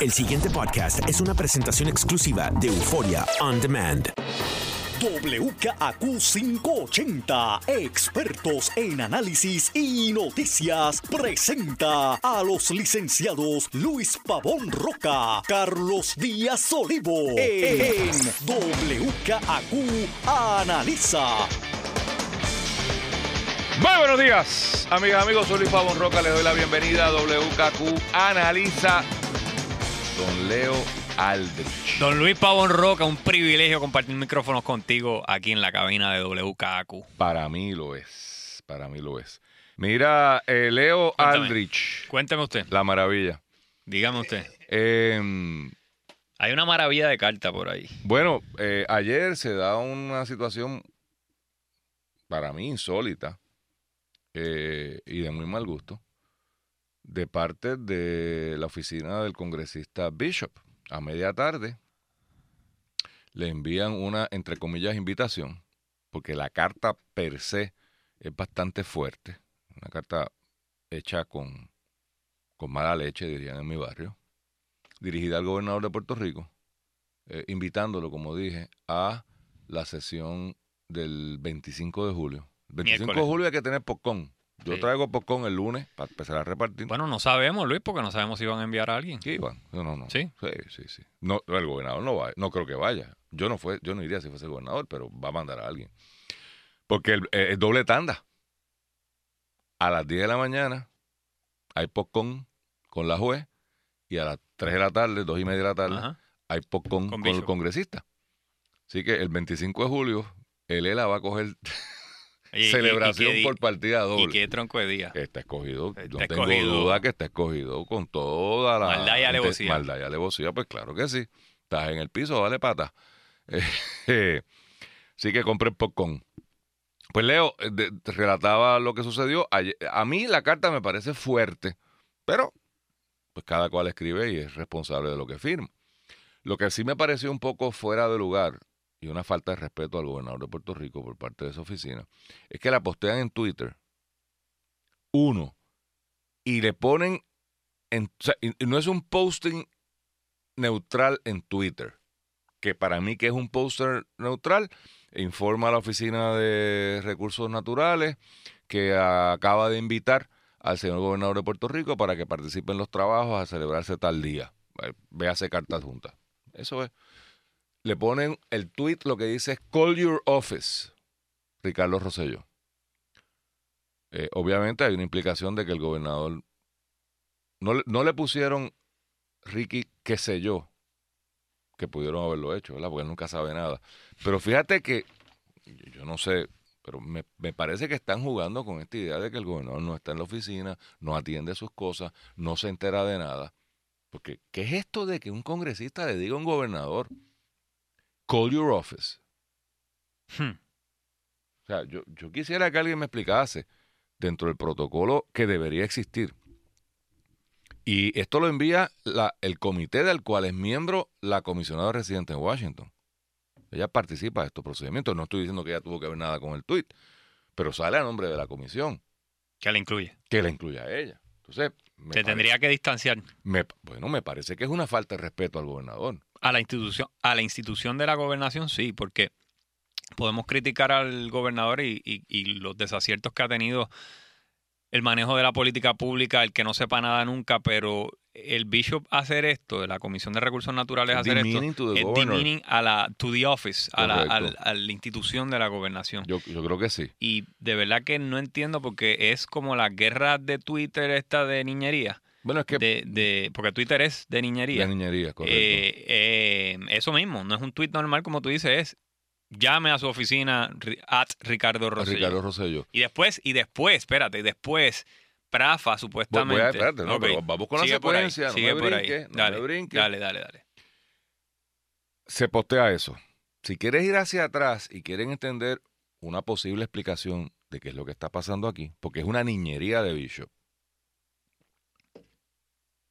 El siguiente podcast es una presentación exclusiva de Euforia On Demand. WKAQ 580, expertos en análisis y noticias, presenta a los licenciados Luis Pavón Roca, Carlos Díaz Olivo, en WKAQ Analiza. Muy buenos días, amigas, amigos. Soy Luis Pavón Roca. Les doy la bienvenida a WKQ Analiza. Don Leo Aldrich. Don Luis Pavón Roca, un privilegio compartir micrófonos contigo aquí en la cabina de WKQ. Para mí lo es. Para mí lo es. Mira, eh, Leo Cuéntame. Aldrich. Cuénteme usted, La maravilla. dígame usted. Eh, Hay una maravilla de carta por ahí. bueno, eh, ayer se da una situación para mí insólita eh, y de muy mal gusto de parte de la oficina del congresista Bishop. A media tarde le envían una, entre comillas, invitación, porque la carta per se es bastante fuerte, una carta hecha con, con mala leche, dirían en mi barrio, dirigida al gobernador de Puerto Rico, eh, invitándolo, como dije, a la sesión del 25 de julio. 25 de julio hay que tener popcorn. Yo Sí. traigo popcorn el lunes para empezar a repartir. Bueno, no sabemos, Luis, porque no sabemos si van a enviar a alguien. Sí, Iván. No, no, no. ¿Sí? Sí, sí, sí. No, el gobernador no va, no creo que vaya. Yo no fue, yo no iría si fuese el gobernador, pero va a mandar a alguien. Porque el, eh, es doble tanda. A las 10 de la mañana hay popcorn con la juez y a las 3 de la tarde, 2 y media de la tarde, Ajá. hay popcorn Con con, el congresista. Así que el 25 de julio, el ELA va a coger Oye, y- y celebración qué por partida Y doble. qué tronco de día. Está escogido, Está no tengo duda que está escogido con toda la Maldad y alevosía. Maldad y alevosía, pues claro que sí. Estás en el piso, vale pata. Eh, sí que compré popcorn. Pues Leo eh, de- relataba lo que sucedió. Ayer- a mí la carta me parece fuerte, pero pues cada cual escribe y es responsable de lo que firma. Lo que sí me pareció un poco fuera de lugar y una falta de respeto al gobernador de Puerto Rico por parte de esa oficina es que la postean en Twitter uno y le ponen en, y- no es un posting neutral en Twitter que para mí que es un poster neutral informa a la oficina de recursos naturales que acaba de invitar al señor gobernador de Puerto Rico para que participe en los trabajos a celebrarse tal día. Véase cartas juntas. Eso es le ponen el tweet lo que dice es call your office Ricardo Rosselló eh, obviamente hay una implicación de que el gobernador no, le- no le pusieron Ricky, qué sé yo, que pudieron haberlo hecho, ¿verdad? Porque él nunca sabe nada. Pero fíjate que, yo- yo no sé, pero me, me parece que están jugando con esta idea de que el gobernador no está en la oficina, no atiende sus cosas, no se entera de nada. Porque, ¿qué es esto de que un congresista le diga a un gobernador, call your office? Hmm. O sea, yo, yo quisiera que alguien me explicase dentro del protocolo que debería existir. Y esto lo envía la- el comité del cual es miembro la comisionada residente en Washington. Ella participa de estos procedimientos. No estoy diciendo que ella tuvo que ver nada con el tuit, pero sale a nombre de la comisión, Que la incluye. que la incluye a ella. Entonces, me Se pare- tendría que distanciar me- bueno, me parece que es una falta de respeto al gobernador. A la institución, a la institución de la gobernación, sí, porque podemos criticar al gobernador y, y- y los desaciertos que ha tenido el manejo de la política pública, el que no sepa nada nunca, pero el bishop hacer esto, de la Comisión de Recursos Naturales Es hacer esto, demeaning to the es demeaning a la to the office, a la, a la institución de la gobernación. Yo, yo creo que sí. Y de verdad que no entiendo porque es como la guerra de Twitter esta de niñería, Bueno, es que de, de, porque Twitter es de niñería. la niñería, correcto. Eh, eh, eso mismo, no es un tweet normal como tú dices, es llame a su oficina at Ricardo A Rosselló. Ricardo Rosselló. Y después, y después, espérate, y después, Prafa supuestamente. voy a, espérate, no, Ok, pero vamos con la sigue por ahí, secuencia, no sigue me por ahí. brinque, no dale, me brinque. dale, dale, dale. se postea eso. Si quieres ir hacia atrás y quieren entender una posible explicación de qué es lo que está pasando aquí, porque es una niñería de Bishop.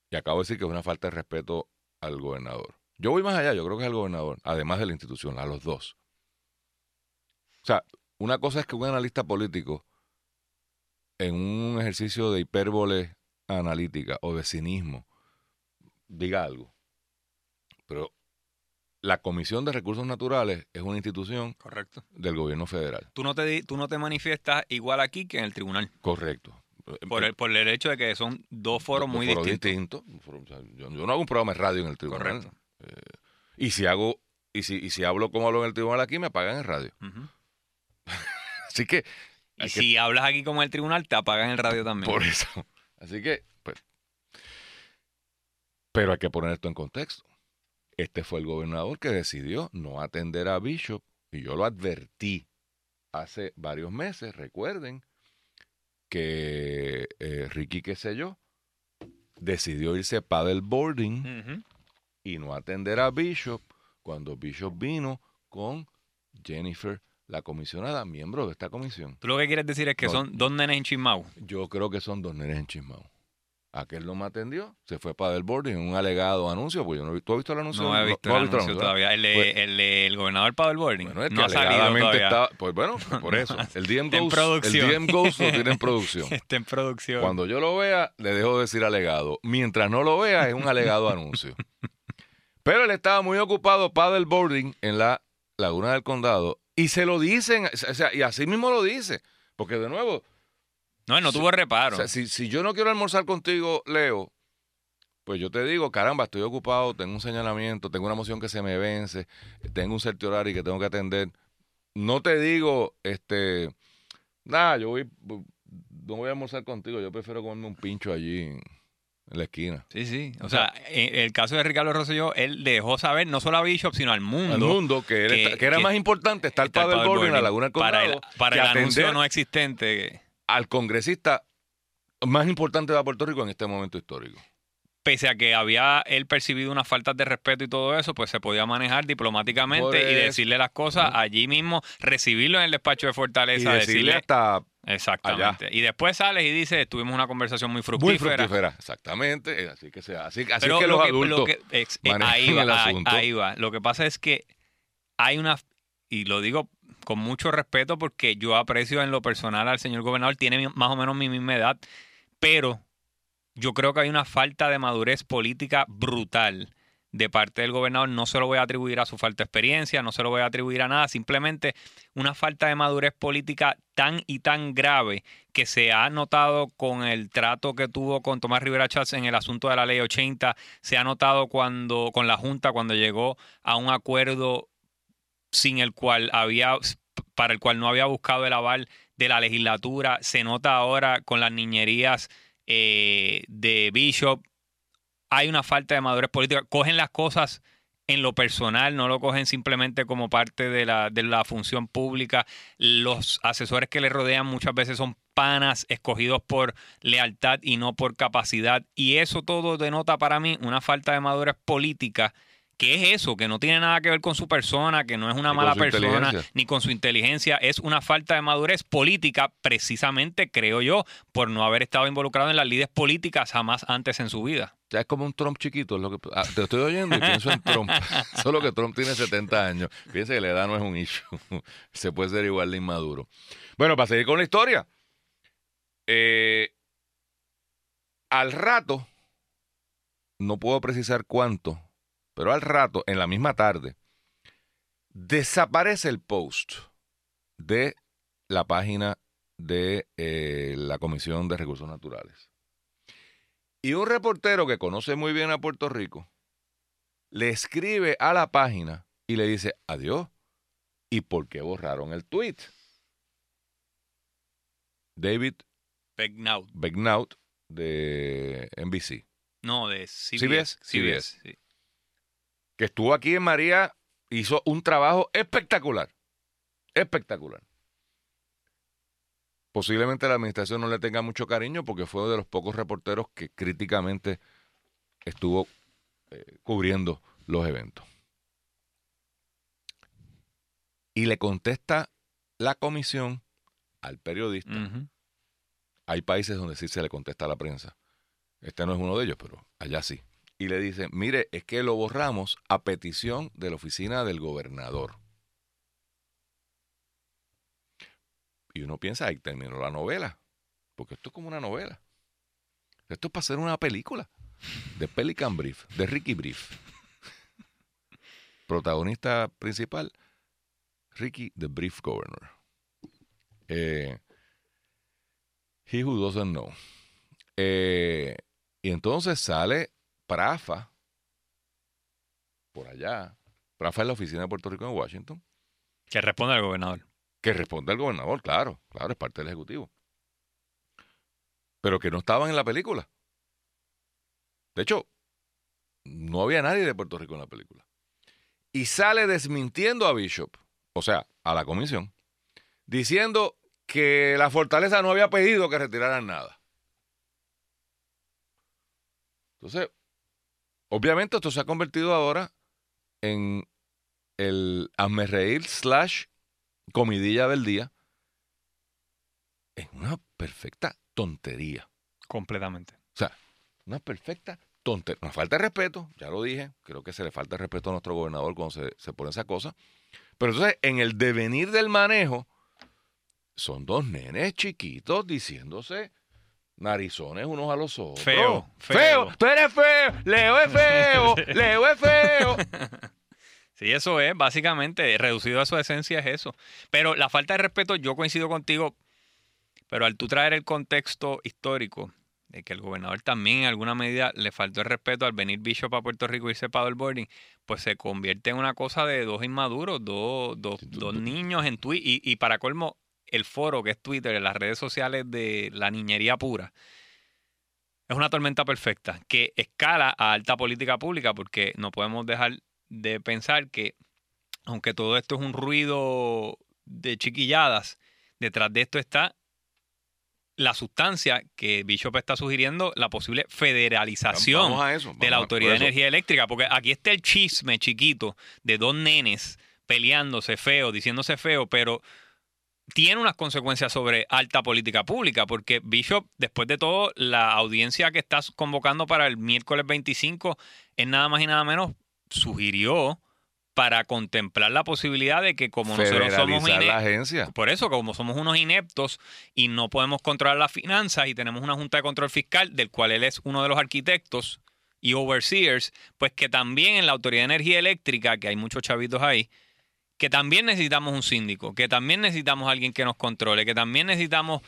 Y acabo de decir que es una falta de respeto al gobernador. Yo voy más allá, yo creo que es al gobernador, además de la institución, a los dos. O sea, una cosa es que un analista político, en un ejercicio de hipérbole analítica o de cinismo, diga algo. pero la Comisión de Recursos Naturales es una institución Correcto. del gobierno federal. Tú no te, tú no te manifiestas igual aquí que en el tribunal. Correcto. Por el, por el hecho de que son dos foros Dos muy foros distintos. distintos. Yo, yo no hago un programa de radio en el tribunal. Correcto. Eh, y si hago, y si, y si hablo como hablo en el tribunal aquí, me pagan en radio. Así que, Y que- si hablas aquí como en el tribunal, te apagan el radio también. por eso. Así que, pues. Pero hay que poner esto en contexto. Este fue el gobernador que decidió no atender a Bishop, y yo lo advertí hace varios meses, recuerden, que eh, Ricky, qué sé yo, decidió irse paddleboarding Ujú. y no atender a Bishop cuando Bishop vino con Jennifer, la comisionada, miembro de esta comisión. Tú lo que quieres decir es que No. son dos nenes en Chismau. Yo creo que son dos nenes enchismados. Aquel no me atendió, se fue para el boarding en un alegado anuncio, pues yo no ¿tú has visto el anuncio? No he visto el anuncio todavía. El, Pues- el, de- el gobernador Paddleboarding Bueno, es que no ha salido todavía. estaba, pues bueno, por eso, el DM Ghost, el DM Ghost lo tiene en producción. Está en producción. Cuando yo lo vea, le dejo de decir alegado. Mientras no lo vea, es un alegado anuncio. Pero él estaba muy ocupado paddleboarding en la Laguna del Condado y se lo dicen, o sea, y así mismo lo dice. Porque de nuevo, no, él no tuvo reparo. o sea, si, si yo no quiero almorzar contigo, Leo, pues yo te digo, caramba, estoy ocupado, tengo un señalamiento, tengo una moción que se me vence, tengo un certiorario que tengo que atender. No te digo, este, nada, yo voy, no voy a almorzar contigo, yo prefiero comerme un pincho allí en, la esquina. Sí, sí. O sea, en el caso de Ricardo Rosselló, él dejó saber no solo a Bishop, sino al mundo. Al mundo, que, él que- está- que era que más importante estar para el en la Laguna del para Condado el, para que el anuncio no existente. Al congresista más importante de Puerto Rico en este momento histórico. Pese a que había él percibido unas faltas de respeto y todo eso, pues se podía manejar diplomáticamente y decirle las cosas allí mismo, recibirlo en el despacho de Y Fortaleza, decirle decirle hasta exactamente. Y después sales y dices, tuvimos una conversación muy muy fructífera. fructífera. Exactamente. eh, Así que sea. Así, así Pero es que lo los que- lo que- ex- eh, ahí, va, el ahí- asunto. ahí va. Lo que pasa es que hay una, y lo digo con mucho respeto porque yo aprecio en lo personal al señor gobernador, tiene más o menos mi misma edad, pero yo creo que hay una falta de madurez política brutal de parte del gobernador. No se lo voy a atribuir a su falta de experiencia, no se lo voy a atribuir a nada, simplemente una falta de madurez política tan y tan grave que se ha notado con el trato que tuvo con Tomás Rivera Chávez en el asunto de la ley 80, se ha notado cuando con la Junta cuando llegó a un acuerdo sin el cual había para el cual no había buscado el aval de la legislatura, se nota ahora con las niñerías eh, de Bishop, hay una falta de madurez política, cogen las cosas en lo personal, no lo cogen simplemente como parte de la, de la función pública. Los asesores que le rodean muchas veces son panas escogidos por lealtad y no por capacidad. Y eso todo denota para mí una falta de madurez política. Que es eso? Que no tiene nada que ver con su persona, que no es una Ni mala persona, ni con su inteligencia. Es una falta de madurez política, precisamente, creo yo, por no haber estado involucrado en las lides políticas jamás antes en su vida. Ya es como un Trump chiquito. es Lo que, ah, te estoy oyendo y pienso en Trump. Solo que Trump tiene 70 años. Fíjense que la edad no es un issue. Se puede ser igual de inmaduro. Bueno, para seguir con la historia. eh, al rato, no puedo precisar cuánto, pero al rato, en la misma tarde, desaparece el post de la página de eh, la Comisión de Recursos Naturales. Y un reportero que conoce muy bien a Puerto Rico le escribe a la página y le dice, adiós, ¿y por qué borraron el tweet? David Begnaud. Begnaut de NBC, No, de CBS. CBS, CBS, sí. Que estuvo aquí en María, hizo un trabajo espectacular, espectacular. Posiblemente la administración no le tenga mucho cariño porque fue uno de los pocos reporteros que críticamente estuvo eh, cubriendo los eventos. Y le contesta la comisión al periodista. Hay países donde sí se le contesta a la prensa. Este no es uno de ellos, pero allá sí. Y le dice, mire, es que lo borramos a petición de la oficina del gobernador. Y uno piensa, ahí terminó la novela. Porque esto es como una novela. Esto es para hacer una película. De Pelican Brief, de Ricky Brief. protagonista principal, Ricky the Brief Governor. Eh, he who doesn't know. Eh, y entonces sale Prafa por allá. Prafa es la oficina de Puerto Rico en Washington. Que responde al gobernador. Que responde al gobernador, claro, claro, es parte del Ejecutivo. Pero que no estaban en la película. De hecho, no había nadie de Puerto Rico en la película. Y sale desmintiendo a Bishop, o sea, a la comisión, diciendo que la fortaleza no había pedido que retiraran nada. Entonces, obviamente esto se ha convertido ahora en el reír slash comidilla del día en una perfecta tontería. Completamente. O sea, una perfecta tontería. Nos falta de respeto, ya lo dije, creo que se le falta respeto a nuestro gobernador cuando se, se pone esa cosa. Pero entonces, en el devenir del manejo, son dos nenes chiquitos diciéndose narizones unos a los otros. Feo, feo. feo. Tú eres feo. Leo es feo. Leo es feo. Sí, eso es, básicamente, reducido a su esencia es eso. Pero la falta de respeto, yo coincido contigo, pero al tú traer el contexto histórico de que el gobernador también en alguna medida le faltó el respeto al venir Bishop a Puerto Rico y irse para el boarding, pues se convierte en una cosa de dos inmaduros, dos, dos, dos niños en Twitter. Y, y para colmo, el foro que es Twitter, las redes sociales de la niñería pura, es una tormenta perfecta que escala a alta política pública porque no podemos dejar de pensar que, aunque todo esto es un ruido de chiquilladas, detrás de esto está la sustancia que Bishop está sugiriendo, la posible federalización Vamos a eso, de la Autoridad de. Energía Eléctrica, porque aquí está el chisme chiquito de dos nenes peleándose feo, diciéndose feo, pero tiene unas consecuencias sobre alta política pública, porque Bishop, después de todo, la audiencia que estás convocando para el miércoles 25 es nada más y nada menos, sugirió para contemplar la posibilidad de que como nosotros somos la agencia. por eso, como somos unos ineptos y no podemos controlar las finanzas y tenemos una junta de control fiscal del cual él es uno de los arquitectos y overseers, pues que también en la Autoridad de Energía Eléctrica, que hay muchos chavitos ahí, que también necesitamos un síndico, que también necesitamos alguien que nos controle, que también necesitamos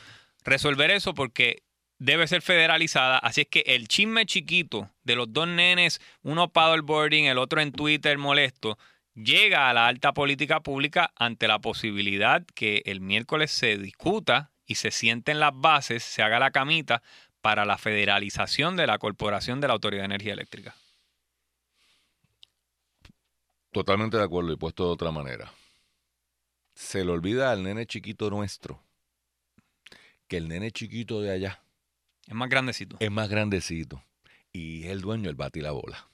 resolver eso porque debe ser federalizada. Así es que el chisme chiquito de los dos nenes, uno paddleboarding, el otro en Twitter molesto, llega a la alta política pública ante la posibilidad que el miércoles se discuta y se sienten las bases, se haga la camita para la federalización de la corporación de la Autoridad de Energía Eléctrica. Totalmente de acuerdo y puesto de otra manera. Se le olvida al nene chiquito nuestro que el nene chiquito de allá Es más grandecito. es más grandecito y es el dueño del bate y la bola.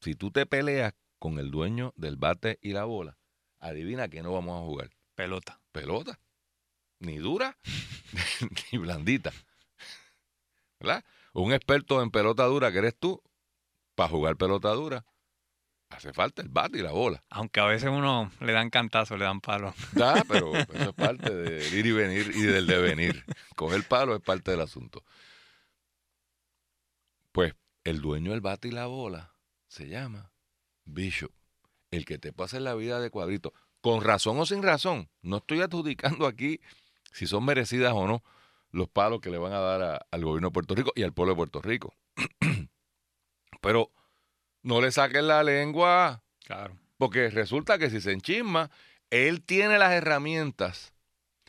Si tú te peleas con el dueño del bate y la bola, adivina que no vamos a jugar. Pelota. Pelota. Ni dura, ni blandita. ¿Verdad? Un experto en pelota dura que eres tú, para jugar pelota dura, hace falta el bate y la bola. Aunque a veces uno le dan cantazo, le dan palo. Da, pero eso es parte del ir y venir y del devenir. Coger palo es parte del asunto. Pues el dueño del bate y la bola se llama Bishop. El que te pasa en la vida de cuadrito. Con razón o sin razón. No estoy adjudicando aquí si son merecidas o no los palos que le van a dar a- al gobierno de Puerto Rico y al pueblo de Puerto Rico. Pero no le saquen la lengua. Claro. Porque resulta que si se enchisma, él tiene las herramientas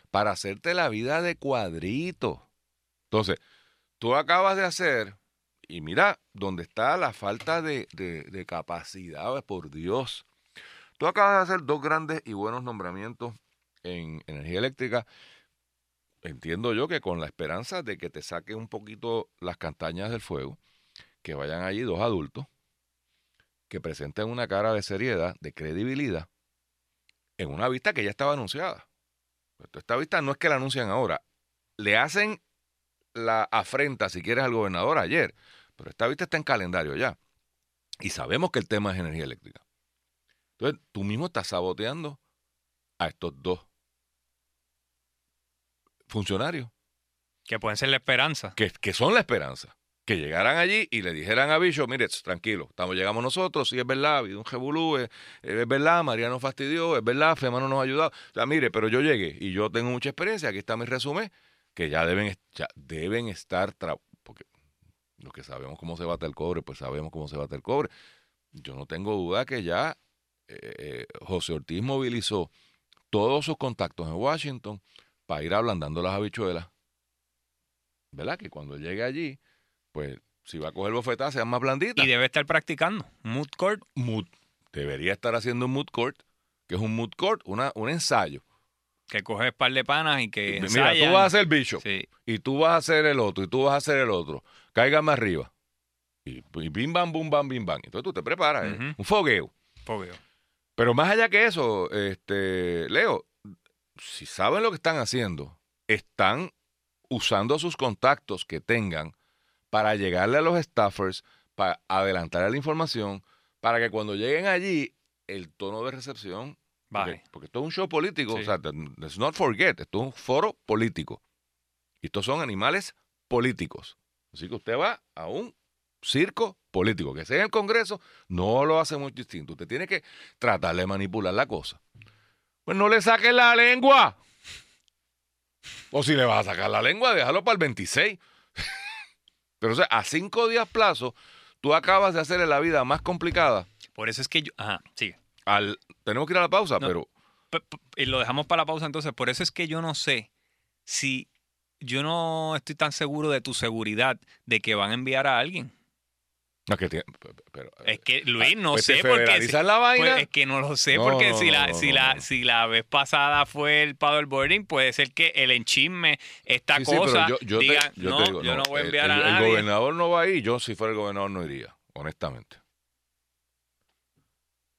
para hacerte la vida de cuadrito. Entonces, tú acabas de hacer, y mira dónde está la falta de, de- de capacidad, por Dios. Tú acabas de hacer dos grandes y buenos nombramientos en energía eléctrica. Entiendo yo que con la esperanza de que te saquen un poquito las castañas del fuego, que vayan allí dos adultos que presenten una cara de seriedad, de credibilidad, en una vista que ya estaba anunciada. Esta vista no es que la anuncian ahora, le hacen la afrenta, si quieres, al gobernador ayer, pero esta vista está en calendario ya. Y sabemos que el tema es energía eléctrica. Entonces, tú mismo estás saboteando a estos dos funcionarios Que pueden ser la esperanza. que, que son la esperanza, que llegaran allí y le dijeran a Bicho, mire, tranquilo, estamos, llegamos nosotros, sí es verdad, ha habido un jebulú, es, es verdad, María nos fastidió, es verdad, FEMA no nos ha ayudado. O sea, mire, pero yo llegué y yo tengo mucha experiencia, aquí está mi resumen, que ya deben, ya deben estar, porque los que sabemos cómo se bate el cobre, pues sabemos cómo se bate el cobre. Yo no tengo duda que ya eh, eh, José Ortiz movilizó todos sus contactos en Washington para ir ablandando las habichuelas. ¿Verdad? Que cuando llegue allí, pues si va a coger bofetadas, sean más blanditas. Y debe estar practicando. Mood court. Mood. Debería estar haciendo un mood court, que es un mood court, una, un ensayo. Que coges par de panas y que Mira, tú vas a ser bicho. Y tú vas a hacer el otro, y tú vas a hacer el otro. Cáigame arriba. Y, bim, bam, bum, bam, bim, bam. Entonces tú te preparas. ¿eh? Un fogueo. Fogueo. Pero más allá que eso, este, Leo, si saben lo que están haciendo, están usando sus contactos que tengan para llegarle a los staffers, para adelantar la información, para que cuando lleguen allí, el tono de recepción. Vale. Porque, esto es un show político, o sea, let's not forget, esto es un foro político. Y estos son animales políticos. Así que usted va a un circo político, que sea en el Congreso, no lo hace muy distinto. Usted tiene que tratar de manipular la cosa. Pues no le saque la lengua. O si le vas a sacar la lengua, déjalo para el 26. Pero o sea, a cinco días plazo, tú acabas de hacerle la vida más complicada. Por eso es que yo. Ajá, sigue. Al, tenemos que ir a la pausa, pero. Y lo dejamos para la pausa entonces. Por eso es que yo no sé si. Yo no estoy tan seguro de tu seguridad de que van a enviar a alguien. No, que pero, es que Luis no pues sé porque la vaina? Pues es que no lo sé porque si la si la si la vez pasada fue el paddleboarding puede ser que el enchisme esta cosa yo, diga, no, yo no voy a enviar a nadie. El gobernador no va ahí, yo si fuera el gobernador no iría, honestamente.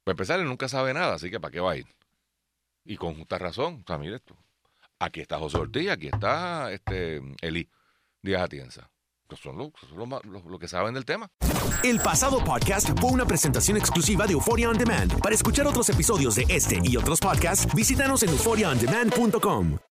Pues empezar, él nunca sabe nada, así que ¿para qué va a ir? Y con justa razón, o sea, mire esto. Aquí está José Ortiz, aquí está este Eli Díaz Atienza que saben del tema. El pasado podcast fue una presentación exclusiva de Euphoria On Demand. Para escuchar otros episodios de este y otros podcasts, visítanos en euphoriaondemand.com.